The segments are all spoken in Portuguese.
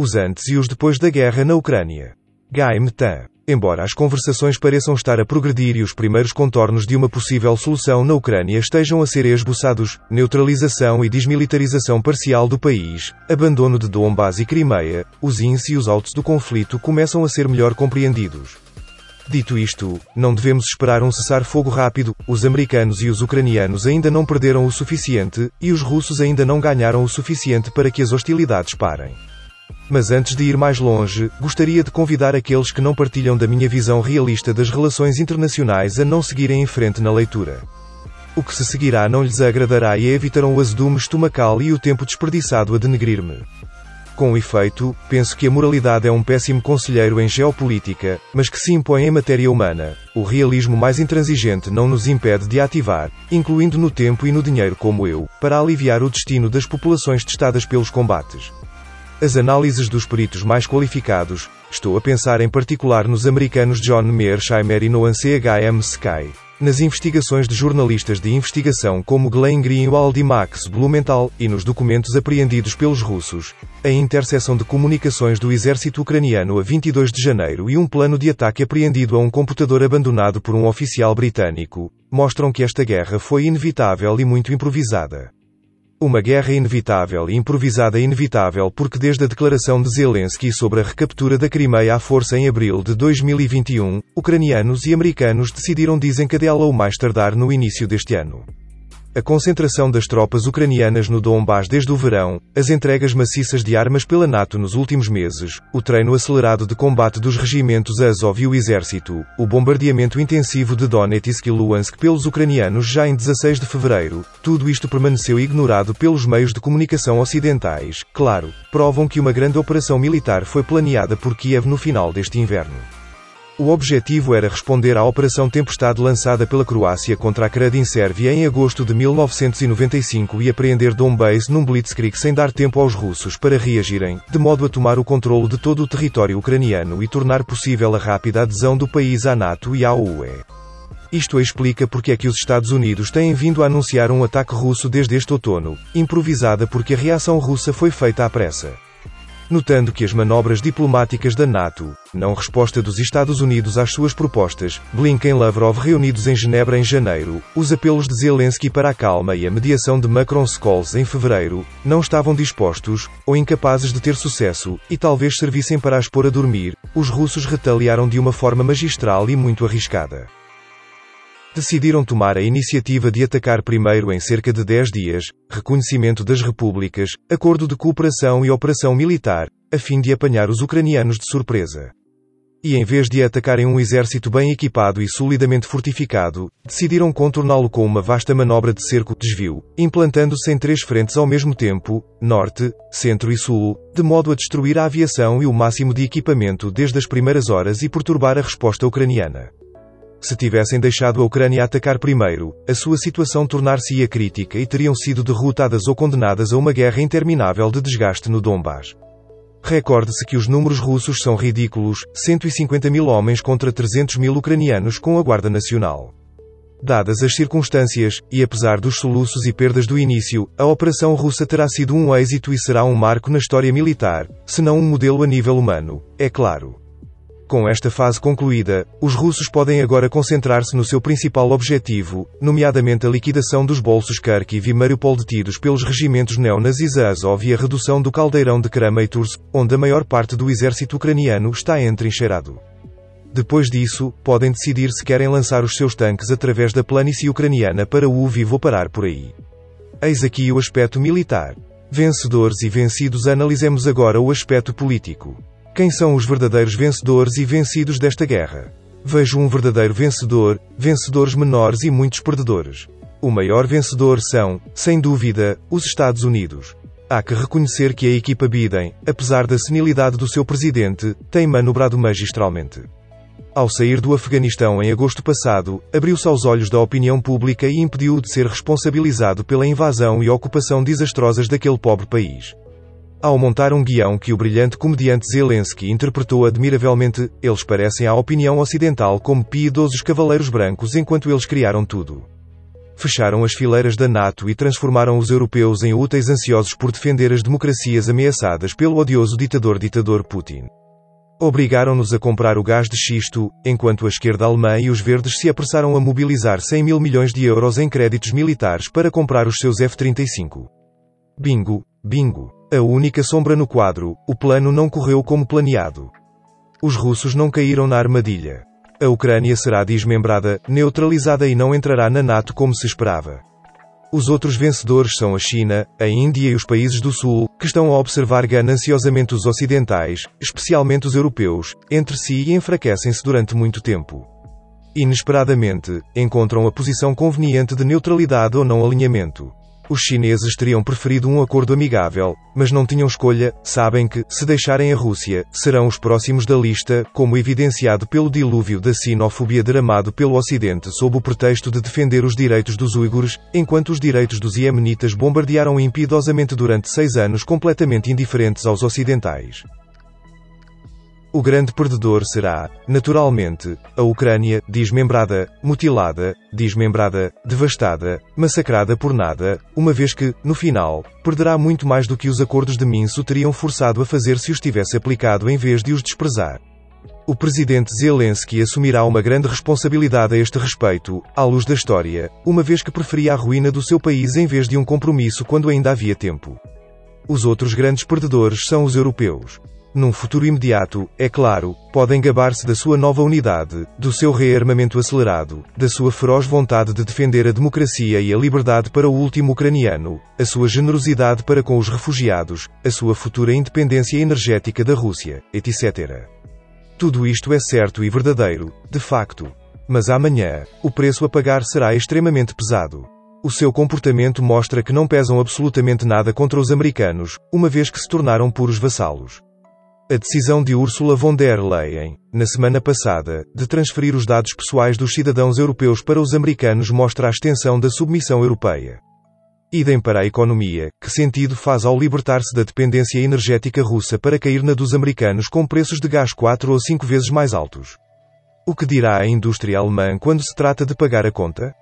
os antes e os depois da guerra na Ucrânia. Guy Metan. Embora as conversações pareçam estar a progredir e os primeiros contornos de uma possível solução na Ucrânia estejam a ser esboçados, neutralização e desmilitarização parcial do país, abandono de Donbass e Crimeia, os ins e os outs do conflito começam a ser melhor compreendidos. Dito isto, não devemos esperar um cessar-fogo rápido, os americanos e os ucranianos ainda não perderam o suficiente, e os russos ainda não ganharam o suficiente para que as hostilidades parem. Mas antes de ir mais longe, gostaria de convidar aqueles que não partilham da minha visão realista das relações internacionais a não seguirem em frente na leitura. O que se seguirá não lhes agradará e evitarão o azedume estomacal e o tempo desperdiçado a denegrir-me. Com efeito, penso que a moralidade é um péssimo conselheiro em geopolítica, mas que se impõe em matéria humana. O realismo mais intransigente não nos impede de ativar, incluindo no tempo e no dinheiro como eu, para aliviar o destino das populações testadas pelos combates. As análises dos peritos mais qualificados, estou a pensar em particular nos americanos John Mearsheimer e Noam CHM Sky, nas investigações de jornalistas de investigação como Glenn Greenwald e Max Blumenthal, e nos documentos apreendidos pelos russos, a interseção de comunicações do exército ucraniano a 22 de janeiro e um plano de ataque apreendido a um computador abandonado por um oficial britânico, mostram que esta guerra foi inevitável e muito improvisada. Uma guerra inevitável e improvisada inevitável porque desde a declaração de Zelensky sobre a recaptura da Crimeia à força em abril de 2021, ucranianos e americanos decidiram desencadeá-la o mais tardar no início deste ano. A concentração das tropas ucranianas no Donbass desde o verão, as entregas maciças de armas pela NATO nos últimos meses, o treino acelerado de combate dos regimentos Azov e o exército, o bombardeamento intensivo de Donetsk e Luhansk pelos ucranianos já em 16 de fevereiro, tudo isto permaneceu ignorado pelos meios de comunicação ocidentais, claro, provam que uma grande operação militar foi planeada por Kiev no final deste inverno. O objetivo era responder à Operação Tempestade lançada pela Croácia contra a Kradin Sérvia em agosto de 1995 e apreender Donbass num blitzkrieg sem dar tempo aos russos para reagirem, de modo a tomar o controle de todo o território ucraniano e tornar possível a rápida adesão do país à NATO e à UE. Isto explica porque é que os Estados Unidos têm vindo a anunciar um ataque russo desde este outono, improvisada porque a reação russa foi feita à pressa notando que as manobras diplomáticas da NATO, não resposta dos Estados Unidos às suas propostas, Blinken e Lavrov reunidos em Genebra em janeiro, os apelos de Zelensky para a calma e a mediação de Macron-Scholz em fevereiro, não estavam dispostos, ou incapazes de ter sucesso, e talvez servissem para as pôr a dormir, os russos retaliaram de uma forma magistral e muito arriscada decidiram tomar a iniciativa de atacar primeiro em cerca de 10 dias, reconhecimento das repúblicas, acordo de cooperação e operação militar, a fim de apanhar os ucranianos de surpresa. E em vez de atacarem um exército bem equipado e solidamente fortificado, decidiram contorná-lo com uma vasta manobra de cerco-desvio, implantando-se em três frentes ao mesmo tempo, norte, centro e sul, de modo a destruir a aviação e o máximo de equipamento desde as primeiras horas e perturbar a resposta ucraniana. Se tivessem deixado a Ucrânia atacar primeiro, a sua situação tornar-se-ia crítica e teriam sido derrotadas ou condenadas a uma guerra interminável de desgaste no Donbass. Recorde-se que os números russos são ridículos, 150 mil homens contra 300 mil ucranianos com a Guarda Nacional. Dadas as circunstâncias, e apesar dos soluços e perdas do início, a operação russa terá sido um êxito e será um marco na história militar, se não um modelo a nível humano, é claro. Com esta fase concluída, os russos podem agora concentrar-se no seu principal objetivo, nomeadamente a liquidação dos bolsos Kharkiv e Mariupol detidos pelos regimentos neonazis Azov e a redução do caldeirão de Kramatorsk, onde a maior parte do exército ucraniano está entrincheirado. Depois disso, podem decidir se querem lançar os seus tanques através da planície ucraniana para o vivo parar por aí. Eis aqui o aspecto militar. Vencedores e vencidos analisemos agora o aspecto político. Quem são os verdadeiros vencedores e vencidos desta guerra? Vejo um verdadeiro vencedor, vencedores menores e muitos perdedores. O maior vencedor são, sem dúvida, os Estados Unidos. Há que reconhecer que a equipa Biden, apesar da senilidade do seu presidente, tem manobrado magistralmente. Ao sair do Afeganistão em agosto passado, abriu-se aos olhos da opinião pública e impediu-o de ser responsabilizado pela invasão e ocupação desastrosas daquele pobre país. Ao montar um guião que o brilhante comediante Zelensky interpretou admiravelmente, eles parecem à opinião ocidental como piedosos cavaleiros brancos enquanto eles criaram tudo. fecharam as fileiras da NATO e transformaram os europeus em úteis ansiosos por defender as democracias ameaçadas pelo odioso ditador-ditador Putin. Obrigaram-nos a comprar o gás de xisto, enquanto a esquerda alemã e os verdes se apressaram a mobilizar 100 mil milhões de euros em créditos militares para comprar os seus F-35. Bingo, bingo. A única sombra no quadro, o plano não correu como planeado. Os russos não caíram na armadilha. A Ucrânia será desmembrada, neutralizada e não entrará na NATO como se esperava. Os outros vencedores são a China, a Índia e os países do Sul, que estão a observar gananciosamente os ocidentais, especialmente os europeus, entre si e enfraquecem-se durante muito tempo. Inesperadamente, encontram a posição conveniente de neutralidade ou não alinhamento. Os chineses teriam preferido um acordo amigável, mas não tinham escolha, sabem que, se deixarem a Rússia, serão os próximos da lista, como evidenciado pelo dilúvio da sinofobia derramado pelo Ocidente sob o pretexto de defender os direitos dos uigures, enquanto os direitos dos iemenitas bombardearam impiedosamente durante seis anos completamente indiferentes aos ocidentais. O grande perdedor será, naturalmente, a Ucrânia, desmembrada, mutilada, desmembrada, devastada, massacrada por nada, uma vez que, no final, perderá muito mais do que os acordos de Minsk o teriam forçado a fazer se os tivesse aplicado em vez de os desprezar. O presidente Zelensky assumirá uma grande responsabilidade a este respeito, à luz da história, uma vez que preferia a ruína do seu país em vez de um compromisso quando ainda havia tempo. Os outros grandes perdedores são os europeus. Num futuro imediato, é claro, podem gabar-se da sua nova unidade, do seu rearmamento acelerado, da sua feroz vontade de defender a democracia e a liberdade para o último ucraniano, a sua generosidade para com os refugiados, a sua futura independência energética da Rússia, etc. Tudo isto é certo e verdadeiro, de facto. Mas amanhã, o preço a pagar será extremamente pesado. O seu comportamento mostra que não pesam absolutamente nada contra os americanos, uma vez que se tornaram puros vassalos. A decisão de Ursula von der Leyen, na semana passada, de transferir os dados pessoais dos cidadãos europeus para os americanos mostra a extensão da submissão europeia. Idem para a economia, que sentido faz ao libertar-se da dependência energética russa para cair na dos americanos com preços de gás 4 ou 5 vezes mais altos? O que dirá a indústria alemã quando se trata de pagar a conta?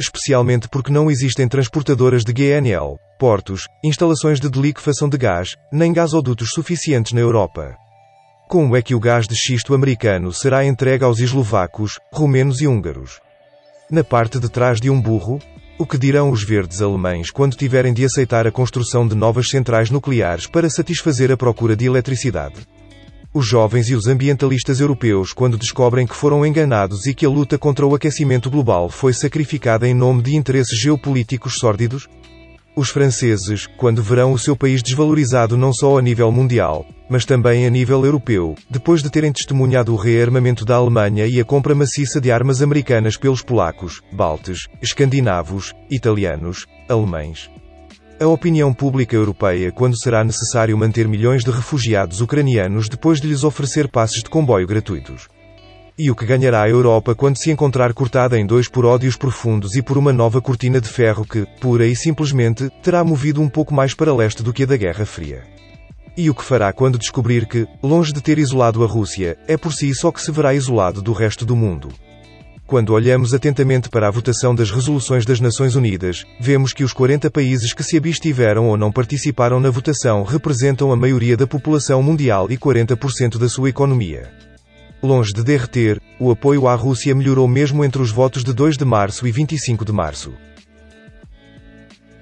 Especialmente porque não existem transportadoras de GNL, portos, instalações de deliquefação de gás, nem gasodutos suficientes na Europa. Como é que o gás de xisto americano será entregue aos eslovacos, romenos e húngaros? Na parte de trás de um burro? O que dirão os verdes alemães quando tiverem de aceitar a construção de novas centrais nucleares para satisfazer a procura de eletricidade? Os jovens e os ambientalistas europeus quando descobrem que foram enganados e que a luta contra o aquecimento global foi sacrificada em nome de interesses geopolíticos sórdidos? Os franceses, quando verão o seu país desvalorizado não só a nível mundial, mas também a nível europeu, depois de terem testemunhado o rearmamento da Alemanha e a compra maciça de armas americanas pelos polacos, baltes, escandinavos, italianos, alemães. A opinião pública europeia quando será necessário manter milhões de refugiados ucranianos depois de lhes oferecer passes de comboio gratuitos. E o que ganhará a Europa quando se encontrar cortada em dois por ódios profundos e por uma nova cortina de ferro que, pura e simplesmente, terá movido um pouco mais para leste do que a da Guerra Fria? E o que fará quando descobrir que, longe de ter isolado a Rússia, é por si só que se verá isolado do resto do mundo? Quando olhamos atentamente para a votação das resoluções das Nações Unidas, vemos que os 40 países que se abstiveram ou não participaram na votação representam a maioria da população mundial e 40% da sua economia. Longe de derreter, o apoio à Rússia melhorou mesmo entre os votos de 2 de março e 25 de março.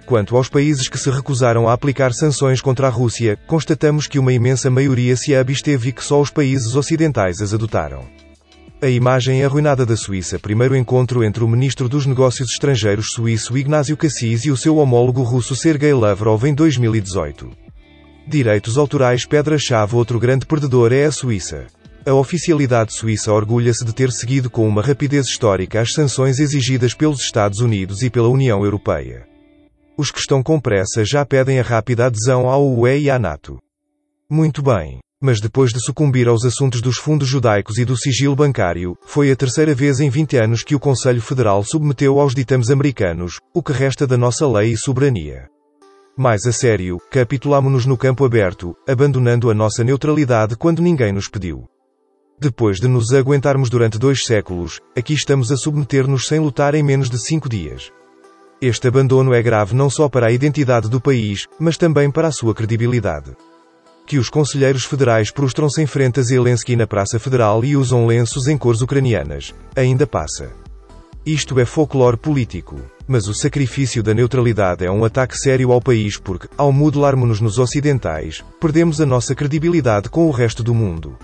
Quanto aos países que se recusaram a aplicar sanções contra a Rússia, constatamos que uma imensa maioria se absteve e que só os países ocidentais as adotaram. A imagem arruinada da Suíça Primeiro encontro entre o ministro dos Negócios Estrangeiros suíço Ignácio Cassis e o seu homólogo russo Sergei Lavrov em 2018. Direitos autorais Pedra-chave Outro grande perdedor é a Suíça. A oficialidade suíça orgulha-se de ter seguido com uma rapidez histórica as sanções exigidas pelos Estados Unidos e pela União Europeia. Os que estão com pressa já pedem a rápida adesão ao UE e à NATO. Muito bem. Mas depois de sucumbir aos assuntos dos fundos judaicos e do sigilo bancário, foi a terceira vez em 20 anos que o Conselho Federal submeteu aos ditames americanos, o que resta da nossa lei e soberania. Mais a sério, capitulamo-nos no campo aberto, abandonando a nossa neutralidade quando ninguém nos pediu. Depois de nos aguentarmos durante dois séculos, aqui estamos a submeter-nos sem lutar em menos de cinco dias. Este abandono é grave não só para a identidade do país, mas também para a sua credibilidade. Que os conselheiros federais prostram-se em frente a Zelensky na Praça Federal e usam lenços em cores ucranianas. Ainda passa. Isto é folclore político. Mas o sacrifício da neutralidade é um ataque sério ao país porque, ao modelarmos-nos nos ocidentais, perdemos a nossa credibilidade com o resto do mundo.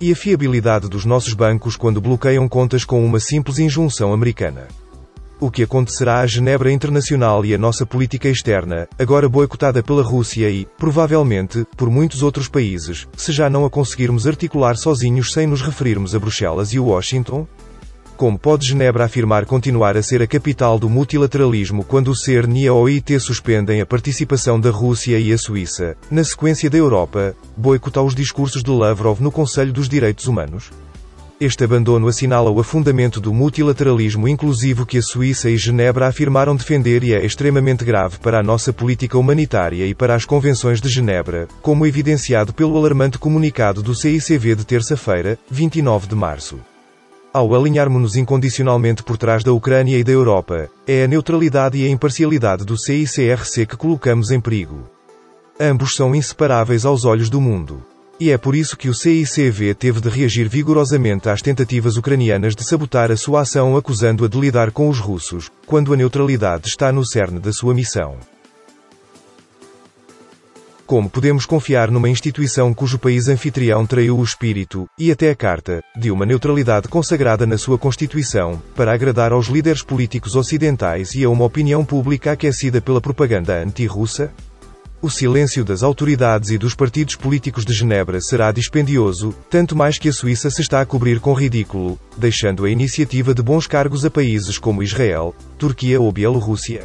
E a fiabilidade dos nossos bancos quando bloqueiam contas com uma simples injunção americana. O que acontecerá à Genebra Internacional e a nossa política externa, agora boicotada pela Rússia e, provavelmente, por muitos outros países, se já não a conseguirmos articular sozinhos sem nos referirmos a Bruxelas e Washington? Como pode Genebra afirmar continuar a ser a capital do multilateralismo quando o CERN e a OIT suspendem a participação da Rússia e a Suíça, na sequência da Europa, boicotar os discursos de Lavrov no Conselho dos Direitos Humanos? Este abandono assinala o afundamento do multilateralismo inclusivo que a Suíça e Genebra afirmaram defender e é extremamente grave para a nossa política humanitária e para as convenções de Genebra, como evidenciado pelo alarmante comunicado do CICV de terça-feira, 29 de março. Ao alinharmos-nos incondicionalmente por trás da Ucrânia e da Europa, é a neutralidade e a imparcialidade do CICRC que colocamos em perigo. Ambos são inseparáveis aos olhos do mundo. E é por isso que o CICV teve de reagir vigorosamente às tentativas ucranianas de sabotar a sua ação acusando-a de lidar com os russos, quando a neutralidade está no cerne da sua missão. Como podemos confiar numa instituição cujo país anfitrião traiu o espírito, e até a carta, de uma neutralidade consagrada na sua Constituição, para agradar aos líderes políticos ocidentais e a uma opinião pública aquecida pela propaganda anti-russa? O silêncio das autoridades e dos partidos políticos de Genebra será dispendioso, tanto mais que a Suíça se está a cobrir com ridículo, deixando a iniciativa de bons cargos a países como Israel, Turquia ou Bielorrússia.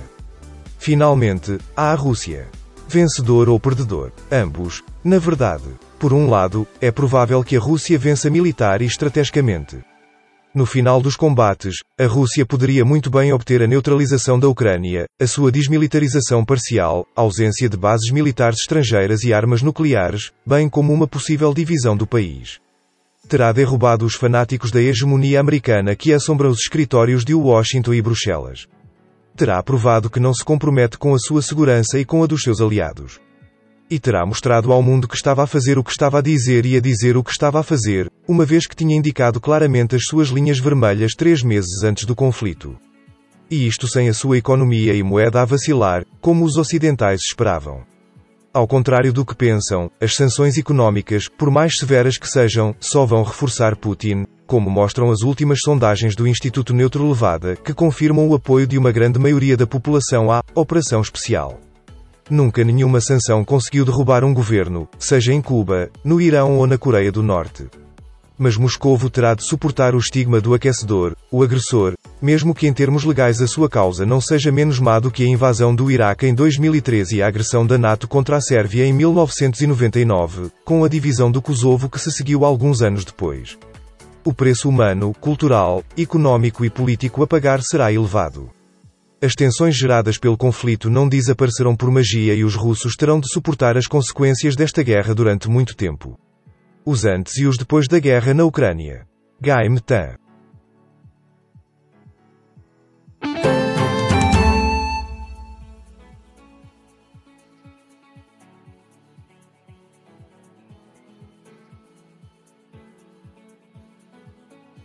Finalmente, há a Rússia. Vencedor ou perdedor. Ambos. Na verdade. Por um lado, é provável que a Rússia vença militar e estrategicamente. No final dos combates, a Rússia poderia muito bem obter a neutralização da Ucrânia, a sua desmilitarização parcial, ausência de bases militares estrangeiras e armas nucleares, bem como uma possível divisão do país. Terá derrubado os fanáticos da hegemonia americana que assombra os escritórios de Washington e Bruxelas. Terá provado que não se compromete com a sua segurança e com a dos seus aliados. E terá mostrado ao mundo que estava a fazer o que estava a dizer e a dizer o que estava a fazer, uma vez que tinha indicado claramente as suas linhas vermelhas três meses antes do conflito. E isto sem a sua economia e moeda a vacilar, como os ocidentais esperavam. Ao contrário do que pensam, as sanções económicas, por mais severas que sejam, só vão reforçar Putin, como mostram as últimas sondagens do Instituto Neutro Levada, que confirmam o apoio de uma grande maioria da população à operação especial. Nunca nenhuma sanção conseguiu derrubar um governo, seja em Cuba, no Irão ou na Coreia do Norte. Mas Moscovo terá de suportar o estigma do aquecedor, o agressor, mesmo que em termos legais a sua causa não seja menos má do que a invasão do Iraque em 2013 e a agressão da NATO contra a Sérvia em 1999, com a divisão do Kosovo que se seguiu alguns anos depois. O preço humano, cultural, económico e político a pagar será elevado. As tensões geradas pelo conflito não desaparecerão por magia e os russos terão de suportar as consequências desta guerra durante muito tempo. Os antes e os depois da guerra na Ucrânia. Gaim Tan